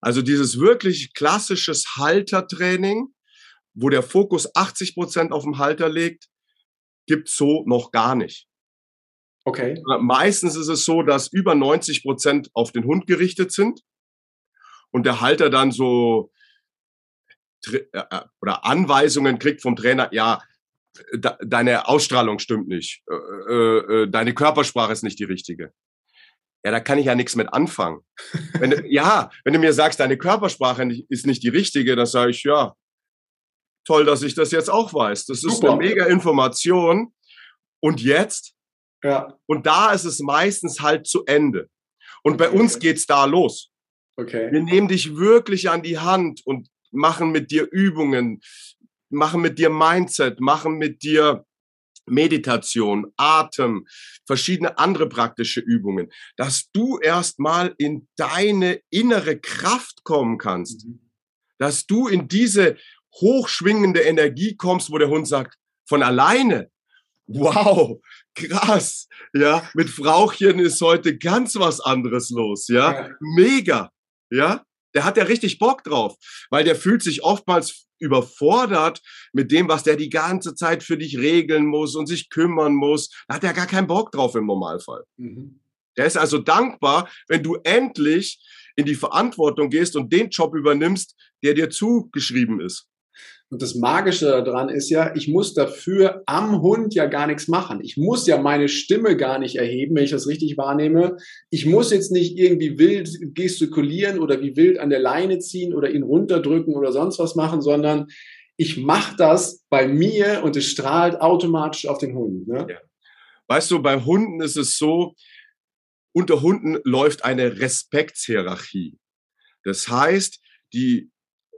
Also dieses wirklich klassisches Haltertraining, wo der Fokus 80 Prozent auf dem Halter liegt, gibt's so noch gar nicht. Okay. Meistens ist es so, dass über 90 Prozent auf den Hund gerichtet sind und der Halter dann so äh, äh, oder Anweisungen kriegt vom Trainer, ja, deine Ausstrahlung stimmt nicht, äh, deine Körpersprache ist nicht die richtige. Ja, da kann ich ja nichts mit anfangen. Wenn du, ja, wenn du mir sagst, deine Körpersprache ist nicht die richtige, dann sage ich, ja, toll, dass ich das jetzt auch weiß. Das ist Super. eine mega Information. Und jetzt? Ja. Und da ist es meistens halt zu Ende. Und okay. bei uns geht's da los. Okay. Wir nehmen dich wirklich an die Hand und machen mit dir Übungen, machen mit dir Mindset, machen mit dir Meditation, Atem, verschiedene andere praktische Übungen, dass du erstmal in deine innere Kraft kommen kannst, mhm. dass du in diese hochschwingende Energie kommst, wo der Hund sagt, von alleine, wow, krass, ja, mit Frauchen ist heute ganz was anderes los, ja, ja. mega, ja, der hat ja richtig Bock drauf, weil der fühlt sich oftmals überfordert mit dem, was der die ganze Zeit für dich regeln muss und sich kümmern muss. Da hat er gar keinen Bock drauf im Normalfall. Mhm. Der ist also dankbar, wenn du endlich in die Verantwortung gehst und den Job übernimmst, der dir zugeschrieben ist. Und das Magische daran ist ja, ich muss dafür am Hund ja gar nichts machen. Ich muss ja meine Stimme gar nicht erheben, wenn ich das richtig wahrnehme. Ich muss jetzt nicht irgendwie wild gestikulieren oder wie wild an der Leine ziehen oder ihn runterdrücken oder sonst was machen, sondern ich mache das bei mir und es strahlt automatisch auf den Hund. Ne? Ja. Weißt du, bei Hunden ist es so, unter Hunden läuft eine Respektshierarchie. Das heißt, die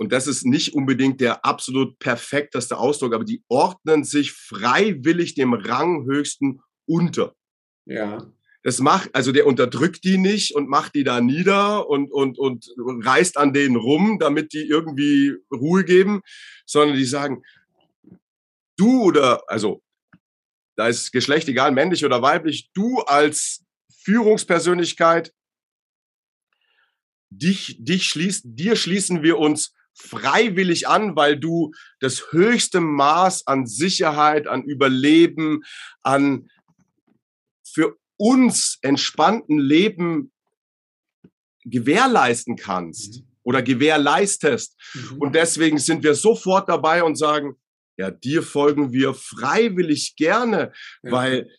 und das ist nicht unbedingt der absolut perfekteste Ausdruck, aber die ordnen sich freiwillig dem Ranghöchsten unter. Ja. Das macht, also der unterdrückt die nicht und macht die da nieder und, und, und reißt an denen rum, damit die irgendwie Ruhe geben, sondern die sagen, du oder, also, da ist Geschlecht egal, männlich oder weiblich, du als Führungspersönlichkeit, dich, dich schließt, dir schließen wir uns freiwillig an, weil du das höchste Maß an Sicherheit, an Überleben, an für uns entspannten Leben gewährleisten kannst mhm. oder gewährleistest. Mhm. Und deswegen sind wir sofort dabei und sagen, ja, dir folgen wir freiwillig gerne, ja. weil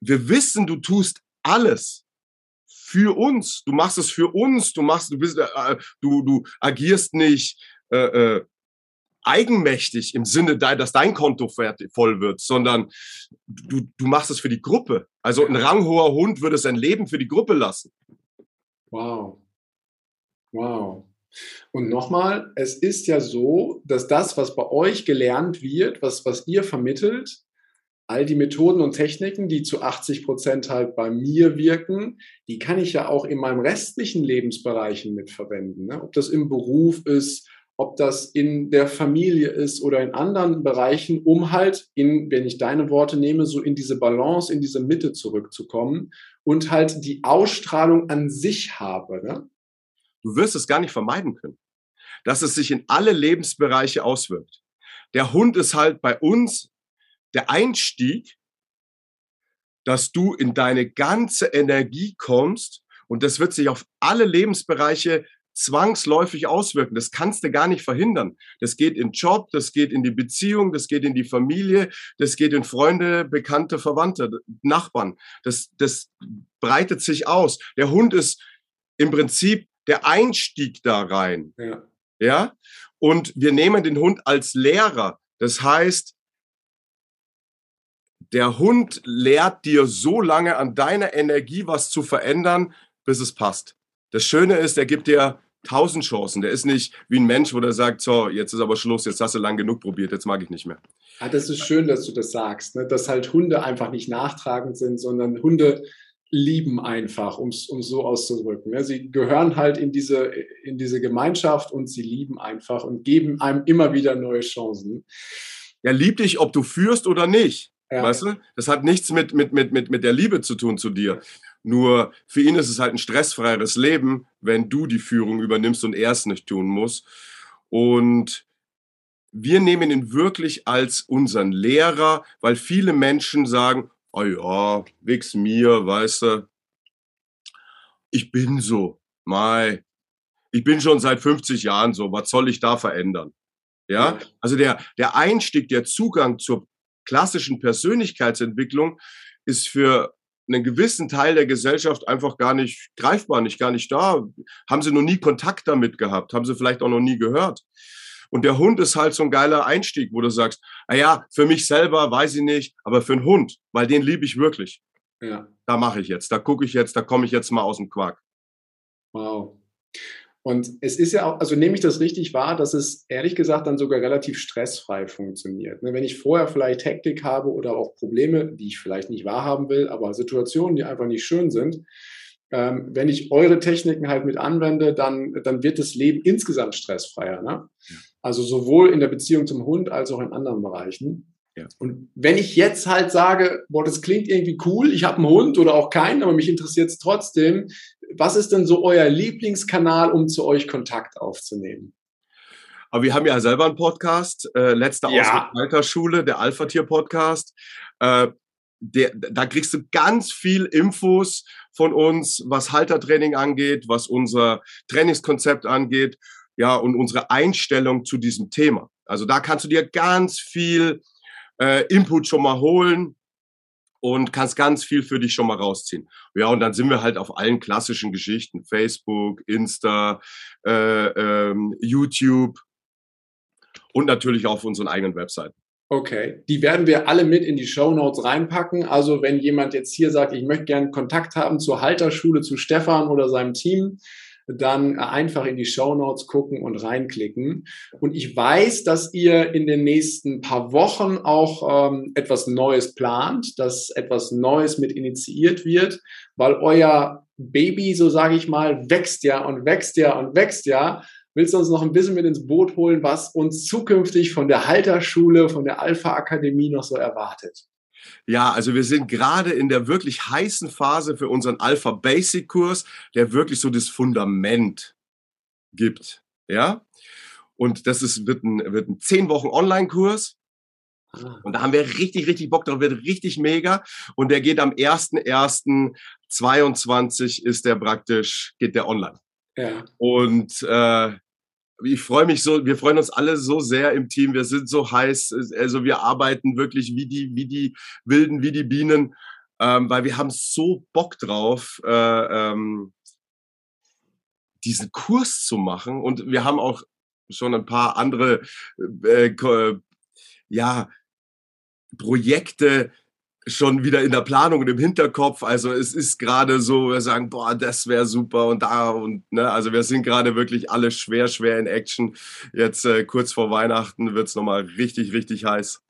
wir wissen, du tust alles für uns. Du machst es für uns. Du machst, du bist, äh, du, du agierst nicht äh, äh, eigenmächtig im Sinne, dass dein Konto voll wird, sondern du, du machst es für die Gruppe. Also ein ranghoher Hund würde sein Leben für die Gruppe lassen. Wow. Wow. Und nochmal, es ist ja so, dass das, was bei euch gelernt wird, was, was ihr vermittelt, all die Methoden und Techniken, die zu 80 Prozent halt bei mir wirken, die kann ich ja auch in meinen restlichen Lebensbereichen mitverwenden. Ne? Ob das im Beruf ist, ob das in der Familie ist oder in anderen Bereichen, um halt in, wenn ich deine Worte nehme, so in diese Balance, in diese Mitte zurückzukommen und halt die Ausstrahlung an sich habe. Ne? Du wirst es gar nicht vermeiden können, dass es sich in alle Lebensbereiche auswirkt. Der Hund ist halt bei uns der Einstieg, dass du in deine ganze Energie kommst und das wird sich auf alle Lebensbereiche zwangsläufig auswirken. Das kannst du gar nicht verhindern. Das geht in Job, das geht in die Beziehung, das geht in die Familie, das geht in Freunde, Bekannte, Verwandte, Nachbarn. Das, das breitet sich aus. Der Hund ist im Prinzip der Einstieg da rein. Ja. ja? Und wir nehmen den Hund als Lehrer. Das heißt, der Hund lehrt dir so lange an deiner Energie was zu verändern, bis es passt. Das Schöne ist, er gibt dir tausend Chancen. Der ist nicht wie ein Mensch, wo der sagt, so, jetzt ist aber Schluss, jetzt hast du lang genug probiert, jetzt mag ich nicht mehr. Ja, das ist schön, dass du das sagst, ne? dass halt Hunde einfach nicht nachtragend sind, sondern Hunde lieben einfach, um es so auszudrücken. Ne? Sie gehören halt in diese, in diese Gemeinschaft und sie lieben einfach und geben einem immer wieder neue Chancen. Ja, lieb dich, ob du führst oder nicht. Ja. Weißt du? Das hat nichts mit, mit, mit, mit, mit der Liebe zu tun zu dir. Nur für ihn ist es halt ein stressfreieres Leben, wenn du die Führung übernimmst und er es nicht tun muss. Und wir nehmen ihn wirklich als unseren Lehrer, weil viele Menschen sagen, oh ja, wix mir, weißt du, ich bin so, mai, ich bin schon seit 50 Jahren so, was soll ich da verändern? Ja, also der, der Einstieg, der Zugang zur klassischen Persönlichkeitsentwicklung ist für einen gewissen Teil der Gesellschaft einfach gar nicht greifbar, nicht gar nicht da. Haben sie noch nie Kontakt damit gehabt, haben sie vielleicht auch noch nie gehört. Und der Hund ist halt so ein geiler Einstieg, wo du sagst, ah ja, für mich selber weiß ich nicht, aber für einen Hund, weil den liebe ich wirklich. Ja. Da mache ich jetzt, da gucke ich jetzt, da komme ich jetzt mal aus dem Quark. Wow. Und es ist ja auch, also nehme ich das richtig wahr, dass es ehrlich gesagt dann sogar relativ stressfrei funktioniert. Ne, wenn ich vorher vielleicht Hektik habe oder auch Probleme, die ich vielleicht nicht wahrhaben will, aber Situationen, die einfach nicht schön sind, ähm, wenn ich eure Techniken halt mit anwende, dann, dann wird das Leben insgesamt stressfreier. Ne? Also sowohl in der Beziehung zum Hund als auch in anderen Bereichen. Ja. Und wenn ich jetzt halt sage, boah, das klingt irgendwie cool, ich habe einen Hund oder auch keinen, aber mich interessiert es trotzdem, was ist denn so euer Lieblingskanal, um zu euch Kontakt aufzunehmen? Aber wir haben ja selber einen Podcast, äh, letzte ja. Altersschule, der Alpha-Tier-Podcast. Äh, der, da kriegst du ganz viel Infos von uns, was Haltertraining angeht, was unser Trainingskonzept angeht, ja, und unsere Einstellung zu diesem Thema. Also da kannst du dir ganz viel äh, Input schon mal holen und kannst ganz viel für dich schon mal rausziehen. Ja, und dann sind wir halt auf allen klassischen Geschichten, Facebook, Insta, äh, ähm, YouTube und natürlich auf unseren eigenen Webseiten. Okay, die werden wir alle mit in die Show Notes reinpacken. Also wenn jemand jetzt hier sagt, ich möchte gerne Kontakt haben zur Halterschule, zu Stefan oder seinem Team, dann einfach in die Show Notes gucken und reinklicken. Und ich weiß, dass ihr in den nächsten paar Wochen auch ähm, etwas Neues plant, dass etwas Neues mit initiiert wird, weil euer Baby, so sage ich mal, wächst ja und wächst ja und wächst ja. Willst du uns noch ein bisschen mit ins Boot holen, was uns zukünftig von der Halterschule, von der Alpha Akademie noch so erwartet? Ja, also wir sind gerade in der wirklich heißen Phase für unseren Alpha Basic Kurs, der wirklich so das Fundament gibt. Ja. Und das ist, wird ein, wird ein zehn Wochen Online-Kurs. Ah. Und da haben wir richtig, richtig Bock drauf, wird richtig mega. Und der geht am 1.1.22 ist der praktisch, geht der online. Ja. Und äh, ich freue mich so, wir freuen uns alle so sehr im Team. Wir sind so heiß, also wir arbeiten wirklich wie die, wie die Wilden, wie die Bienen, ähm, weil wir haben so Bock drauf, äh, ähm, diesen Kurs zu machen. Und wir haben auch schon ein paar andere, äh, ja, Projekte, schon wieder in der Planung und im Hinterkopf. Also es ist gerade so, wir sagen, boah, das wäre super und da und ne, also wir sind gerade wirklich alle schwer, schwer in Action. Jetzt äh, kurz vor Weihnachten wird's es nochmal richtig, richtig heiß.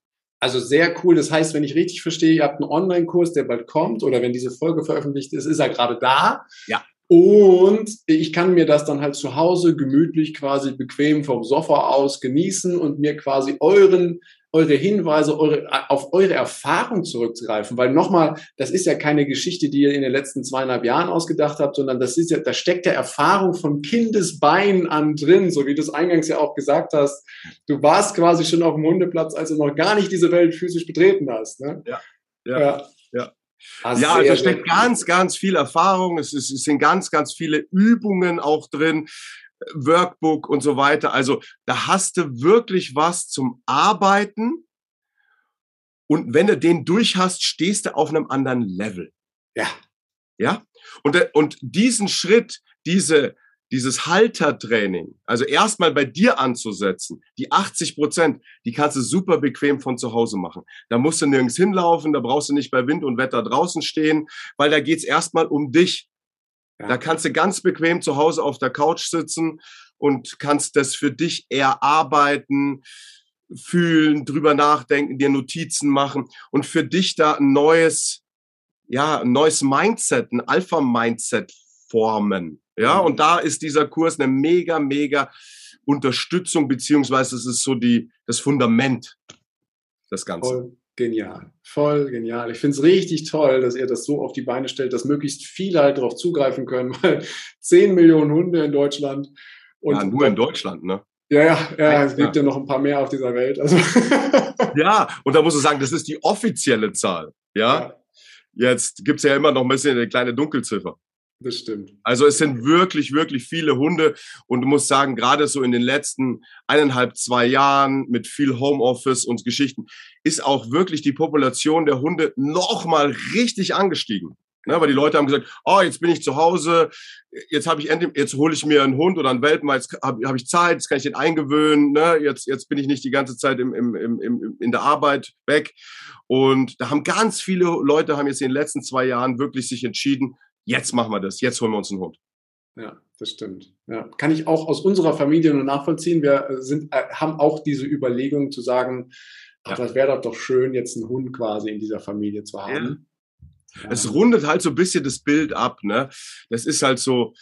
Also sehr cool. Das heißt, wenn ich richtig verstehe, ihr habt einen Online-Kurs, der bald kommt oder wenn diese Folge veröffentlicht ist, ist er gerade da. Ja. Und ich kann mir das dann halt zu Hause gemütlich quasi bequem vom Sofa aus genießen und mir quasi euren eure Hinweise, eure, auf eure Erfahrung zurückzugreifen. Weil nochmal, das ist ja keine Geschichte, die ihr in den letzten zweieinhalb Jahren ausgedacht habt, sondern das ist ja, da steckt ja Erfahrung von Kindesbeinen an drin, so wie du es eingangs ja auch gesagt hast. Du warst quasi schon auf dem Hundeplatz, als du noch gar nicht diese Welt physisch betreten hast. Ne? Ja, ja, ja. ja. Ja, also da steckt ganz, ganz viel Erfahrung. Es, ist, es sind ganz, ganz viele Übungen auch drin. Workbook und so weiter. Also da hast du wirklich was zum Arbeiten. Und wenn du den durch hast, stehst du auf einem anderen Level. Ja. Ja. Und, und diesen Schritt, diese, dieses Haltertraining, also erstmal bei dir anzusetzen, die 80 Prozent, die kannst du super bequem von zu Hause machen. Da musst du nirgends hinlaufen, da brauchst du nicht bei Wind und Wetter draußen stehen, weil da geht's erstmal um dich. Ja. Da kannst du ganz bequem zu Hause auf der Couch sitzen und kannst das für dich erarbeiten, fühlen, drüber nachdenken, dir Notizen machen und für dich da ein neues, ja, ein neues Mindset, ein Alpha-Mindset formen. Ja, mhm. und da ist dieser Kurs eine mega, mega Unterstützung, beziehungsweise es ist so die, das Fundament des Ganzen. Voll. genial. Voll genial. Ich finde es richtig toll, dass ihr das so auf die Beine stellt, dass möglichst viele halt darauf zugreifen können, weil 10 Millionen Hunde in Deutschland. Und ja, nur in Deutschland, ne? Ja, ja, ja, es gibt ja. ja noch ein paar mehr auf dieser Welt. Also. ja, und da muss ich sagen, das ist die offizielle Zahl. Ja. ja. Jetzt gibt's ja immer noch ein bisschen eine kleine Dunkelziffer. Das stimmt. Also es sind wirklich, wirklich viele Hunde und du musst sagen, gerade so in den letzten eineinhalb, zwei Jahren mit viel Homeoffice und Geschichten ist auch wirklich die Population der Hunde nochmal richtig angestiegen. Ne, weil die Leute haben gesagt, oh, jetzt bin ich zu Hause, jetzt habe ich endlich, jetzt hole ich mir einen Hund oder einen Welpen, jetzt habe hab ich Zeit, jetzt kann ich den eingewöhnen, ne, jetzt, jetzt bin ich nicht die ganze Zeit im, im, im, im, in der Arbeit weg. Und da haben ganz viele Leute haben jetzt in den letzten zwei Jahren wirklich sich entschieden, jetzt machen wir das, jetzt holen wir uns einen Hund. Ja, das stimmt. Ja, kann ich auch aus unserer Familie nur nachvollziehen. Wir äh, sind, äh, haben auch diese Überlegung zu sagen, ach, das wäre doch schön, jetzt einen Hund quasi in dieser Familie zu haben. Ja. Es rundet halt so ein bisschen das Bild ab, ne? Das ist halt so,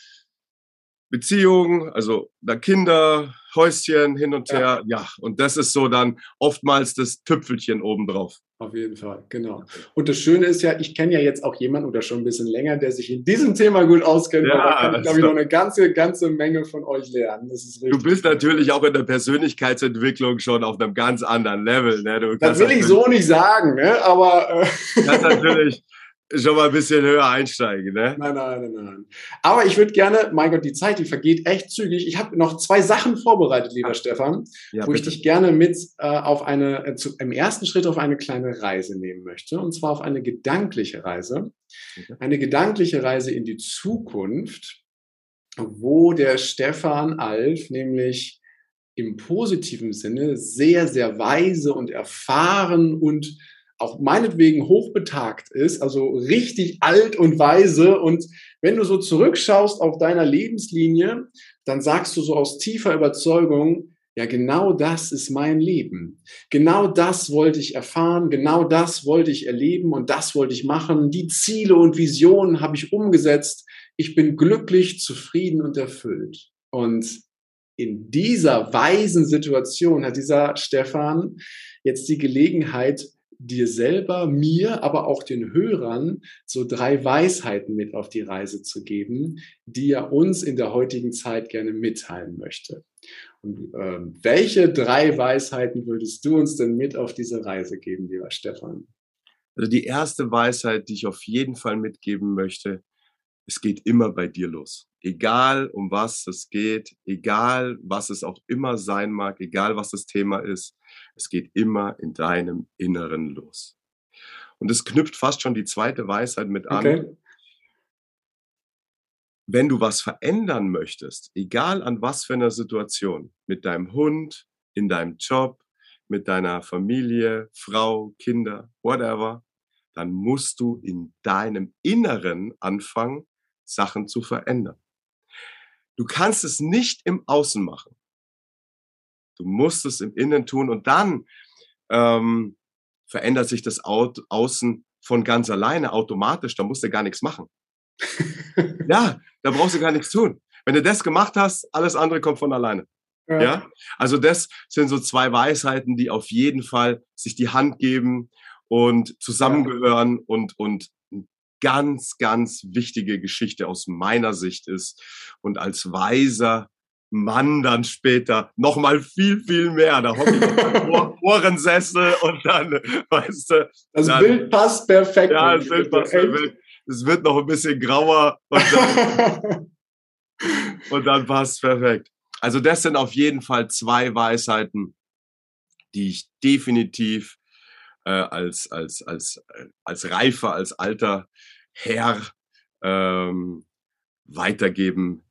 Beziehung, also da Kinder, Häuschen hin und her, ja. ja. Und das ist so dann oftmals das Tüpfelchen obendrauf. Auf jeden Fall, genau. Und das Schöne ist ja, ich kenne ja jetzt auch jemanden oder schon ein bisschen länger, der sich in diesem Thema gut auskennt. Ja, da kann ich, glaube ich, noch eine ganze, ganze Menge von euch lernen. du bist natürlich auch in der Persönlichkeitsentwicklung schon auf einem ganz anderen Level. Ne? das will ich so nicht sagen, ne? aber. Äh kannst natürlich schon mal ein bisschen höher einsteigen, ne? Nein, nein, nein, nein. Aber ich würde gerne, mein Gott, die Zeit, die vergeht echt zügig. Ich habe noch zwei Sachen vorbereitet, lieber ja. Stefan, ja, wo bitte. ich dich gerne mit äh, auf eine, äh, zu, im ersten Schritt auf eine kleine Reise nehmen möchte. Und zwar auf eine gedankliche Reise. Okay. Eine gedankliche Reise in die Zukunft, wo der Stefan Alf nämlich im positiven Sinne sehr, sehr weise und erfahren und auch meinetwegen hochbetagt ist, also richtig alt und weise. Und wenn du so zurückschaust auf deiner Lebenslinie, dann sagst du so aus tiefer Überzeugung, ja, genau das ist mein Leben. Genau das wollte ich erfahren, genau das wollte ich erleben und das wollte ich machen. Die Ziele und Visionen habe ich umgesetzt. Ich bin glücklich, zufrieden und erfüllt. Und in dieser weisen Situation hat dieser Stefan jetzt die Gelegenheit, dir selber, mir, aber auch den Hörern so drei Weisheiten mit auf die Reise zu geben, die er uns in der heutigen Zeit gerne mitteilen möchte. Und ähm, welche drei Weisheiten würdest du uns denn mit auf diese Reise geben, lieber Stefan? Also die erste Weisheit, die ich auf jeden Fall mitgeben möchte, es geht immer bei dir los. Egal um was es geht, egal was es auch immer sein mag, egal was das Thema ist, es geht immer in deinem Inneren los. Und es knüpft fast schon die zweite Weisheit mit an. Okay. Wenn du was verändern möchtest, egal an was für einer Situation, mit deinem Hund, in deinem Job, mit deiner Familie, Frau, Kinder, whatever, dann musst du in deinem Inneren anfangen, Sachen zu verändern. Du kannst es nicht im Außen machen. Du musst es im Innen tun und dann ähm, verändert sich das Außen von ganz alleine automatisch. Da musst du gar nichts machen. ja, da brauchst du gar nichts tun. Wenn du das gemacht hast, alles andere kommt von alleine. Ja. ja. Also das sind so zwei Weisheiten, die auf jeden Fall sich die Hand geben und zusammengehören ja. und, und ganz, ganz wichtige Geschichte aus meiner Sicht ist. Und als weiser Mann dann später noch mal viel, viel mehr. Da hocke ich auf Ohrensessel und dann, weißt du. Das dann, Bild passt perfekt. Ja, das Bild passt perfekt. Es wird noch ein bisschen grauer und dann, und dann passt perfekt. Also das sind auf jeden Fall zwei Weisheiten, die ich definitiv äh, als, als, als, als reifer, als alter Herr ähm, weitergeben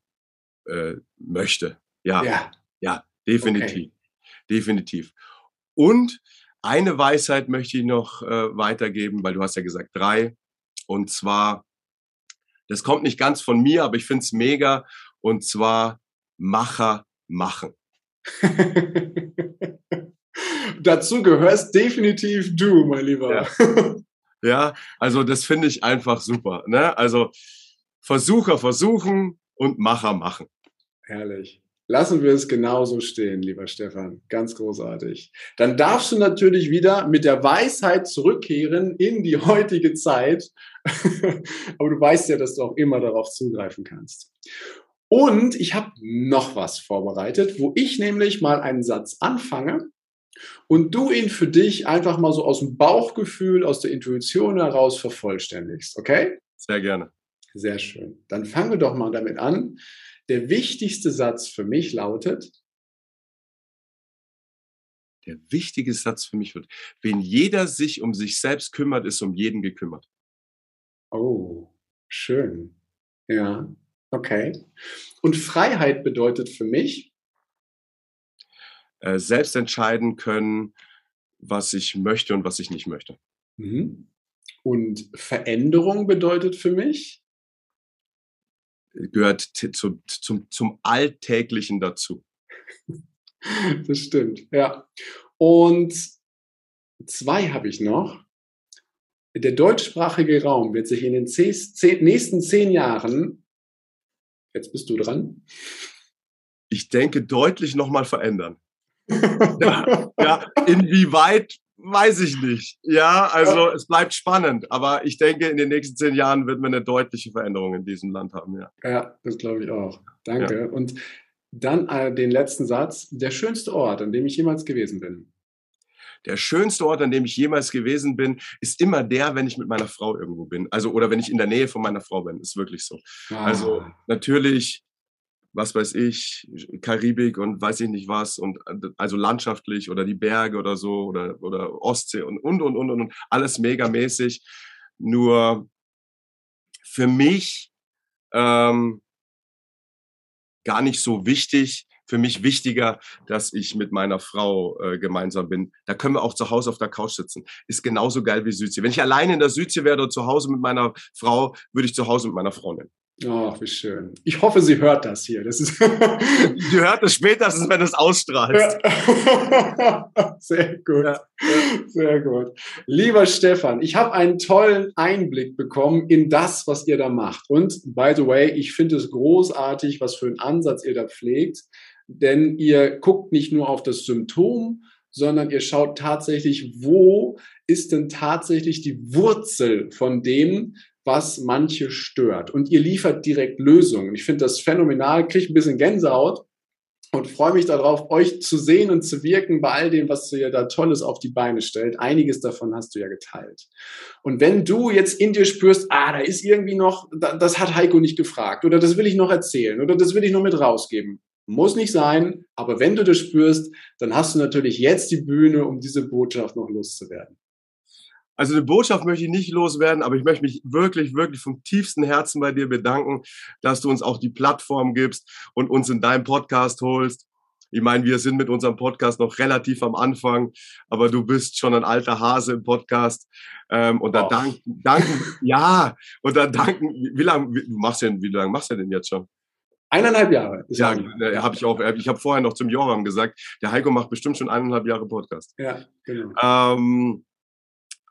äh, möchte. Ja, ja, ja definitiv. Okay. Definitiv. Und eine Weisheit möchte ich noch äh, weitergeben, weil du hast ja gesagt drei. Und zwar, das kommt nicht ganz von mir, aber ich finde es mega. Und zwar Macher machen. Dazu gehörst definitiv du, mein Lieber. Ja, ja also das finde ich einfach super. Ne? Also Versucher versuchen, und Macher machen. Herrlich. Lassen wir es genauso stehen, lieber Stefan. Ganz großartig. Dann darfst du natürlich wieder mit der Weisheit zurückkehren in die heutige Zeit. Aber du weißt ja, dass du auch immer darauf zugreifen kannst. Und ich habe noch was vorbereitet, wo ich nämlich mal einen Satz anfange und du ihn für dich einfach mal so aus dem Bauchgefühl, aus der Intuition heraus vervollständigst. Okay? Sehr gerne. Sehr schön. Dann fangen wir doch mal damit an. Der wichtigste Satz für mich lautet, der wichtige Satz für mich wird, wenn jeder sich um sich selbst kümmert, ist um jeden gekümmert. Oh, schön. Ja, okay. Und Freiheit bedeutet für mich? Äh, selbst entscheiden können, was ich möchte und was ich nicht möchte. Mhm. Und Veränderung bedeutet für mich? gehört zu, zum, zum Alltäglichen dazu. Das stimmt, ja. Und zwei habe ich noch. Der deutschsprachige Raum wird sich in den nächsten zehn Jahren, jetzt bist du dran. Ich denke, deutlich nochmal verändern. Ja, ja, inwieweit weiß ich nicht. Ja, also es bleibt spannend, aber ich denke, in den nächsten zehn Jahren wird man eine deutliche Veränderung in diesem Land haben. Ja, ja das glaube ich auch. Danke. Ja. Und dann äh, den letzten Satz. Der schönste Ort, an dem ich jemals gewesen bin. Der schönste Ort, an dem ich jemals gewesen bin, ist immer der, wenn ich mit meiner Frau irgendwo bin. Also, oder wenn ich in der Nähe von meiner Frau bin. Ist wirklich so. Ah. Also, natürlich was weiß ich, Karibik und weiß ich nicht was und also landschaftlich oder die Berge oder so oder, oder Ostsee und, und, und, und, und, alles megamäßig. Nur für mich ähm, gar nicht so wichtig, für mich wichtiger, dass ich mit meiner Frau äh, gemeinsam bin. Da können wir auch zu Hause auf der Couch sitzen. Ist genauso geil wie Südsee. Wenn ich alleine in der Südsee wäre oder zu Hause mit meiner Frau, würde ich zu Hause mit meiner Frau nehmen. Ach, wie schön. Ich hoffe, sie hört das hier. Das ist sie hört es spätestens, wenn es ausstrahlt. Sehr gut. Ja. Sehr gut. Lieber Stefan, ich habe einen tollen Einblick bekommen in das, was ihr da macht. Und by the way, ich finde es großartig, was für einen Ansatz ihr da pflegt. Denn ihr guckt nicht nur auf das Symptom, sondern ihr schaut tatsächlich, wo ist denn tatsächlich die Wurzel von dem, was manche stört. Und ihr liefert direkt Lösungen. Ich finde das phänomenal, kriege ein bisschen Gänsehaut und freue mich darauf, euch zu sehen und zu wirken bei all dem, was ihr da Tolles auf die Beine stellt. Einiges davon hast du ja geteilt. Und wenn du jetzt in dir spürst, ah, da ist irgendwie noch, das hat Heiko nicht gefragt oder das will ich noch erzählen oder das will ich noch mit rausgeben. Muss nicht sein, aber wenn du das spürst, dann hast du natürlich jetzt die Bühne, um diese Botschaft noch loszuwerden. Also eine Botschaft möchte ich nicht loswerden, aber ich möchte mich wirklich, wirklich vom tiefsten Herzen bei dir bedanken, dass du uns auch die Plattform gibst und uns in deinem Podcast holst. Ich meine, wir sind mit unserem Podcast noch relativ am Anfang, aber du bist schon ein alter Hase im Podcast. Ähm, und da danken, danken, ja, und da danken, wie lange, wie, machst du denn, wie lange machst du denn jetzt schon? Eineinhalb Jahre. Ja, äh, habe ich auch. Äh, ich habe vorher noch zum Joram gesagt, der Heiko macht bestimmt schon eineinhalb Jahre Podcast. Ja, genau. Ähm,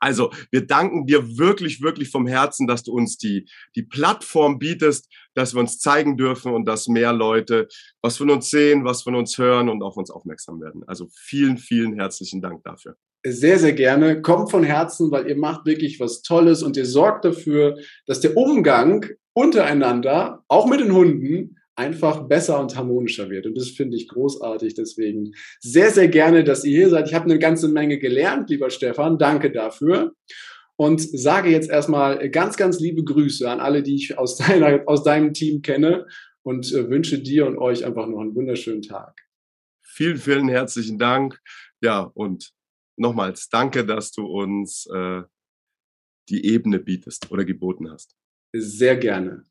also wir danken dir wirklich, wirklich vom Herzen, dass du uns die, die Plattform bietest, dass wir uns zeigen dürfen und dass mehr Leute was von uns sehen, was von uns hören und auf uns aufmerksam werden. Also vielen, vielen herzlichen Dank dafür. Sehr, sehr gerne. Kommt von Herzen, weil ihr macht wirklich was Tolles und ihr sorgt dafür, dass der Umgang untereinander, auch mit den Hunden, einfach besser und harmonischer wird. Und das finde ich großartig. Deswegen sehr, sehr gerne, dass ihr hier seid. Ich habe eine ganze Menge gelernt, lieber Stefan. Danke dafür. Und sage jetzt erstmal ganz, ganz liebe Grüße an alle, die ich aus, deiner, aus deinem Team kenne und äh, wünsche dir und euch einfach noch einen wunderschönen Tag. Vielen, vielen herzlichen Dank. Ja, und nochmals danke, dass du uns äh, die Ebene bietest oder geboten hast. Sehr gerne.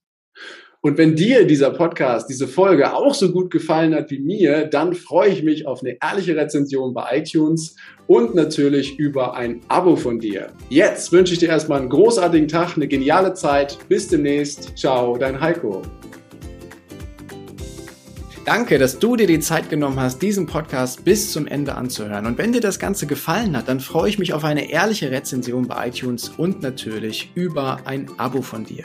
Und wenn dir dieser Podcast, diese Folge auch so gut gefallen hat wie mir, dann freue ich mich auf eine ehrliche Rezension bei iTunes und natürlich über ein Abo von dir. Jetzt wünsche ich dir erstmal einen großartigen Tag, eine geniale Zeit. Bis demnächst. Ciao, dein Heiko. Danke, dass du dir die Zeit genommen hast, diesen Podcast bis zum Ende anzuhören. Und wenn dir das Ganze gefallen hat, dann freue ich mich auf eine ehrliche Rezension bei iTunes und natürlich über ein Abo von dir.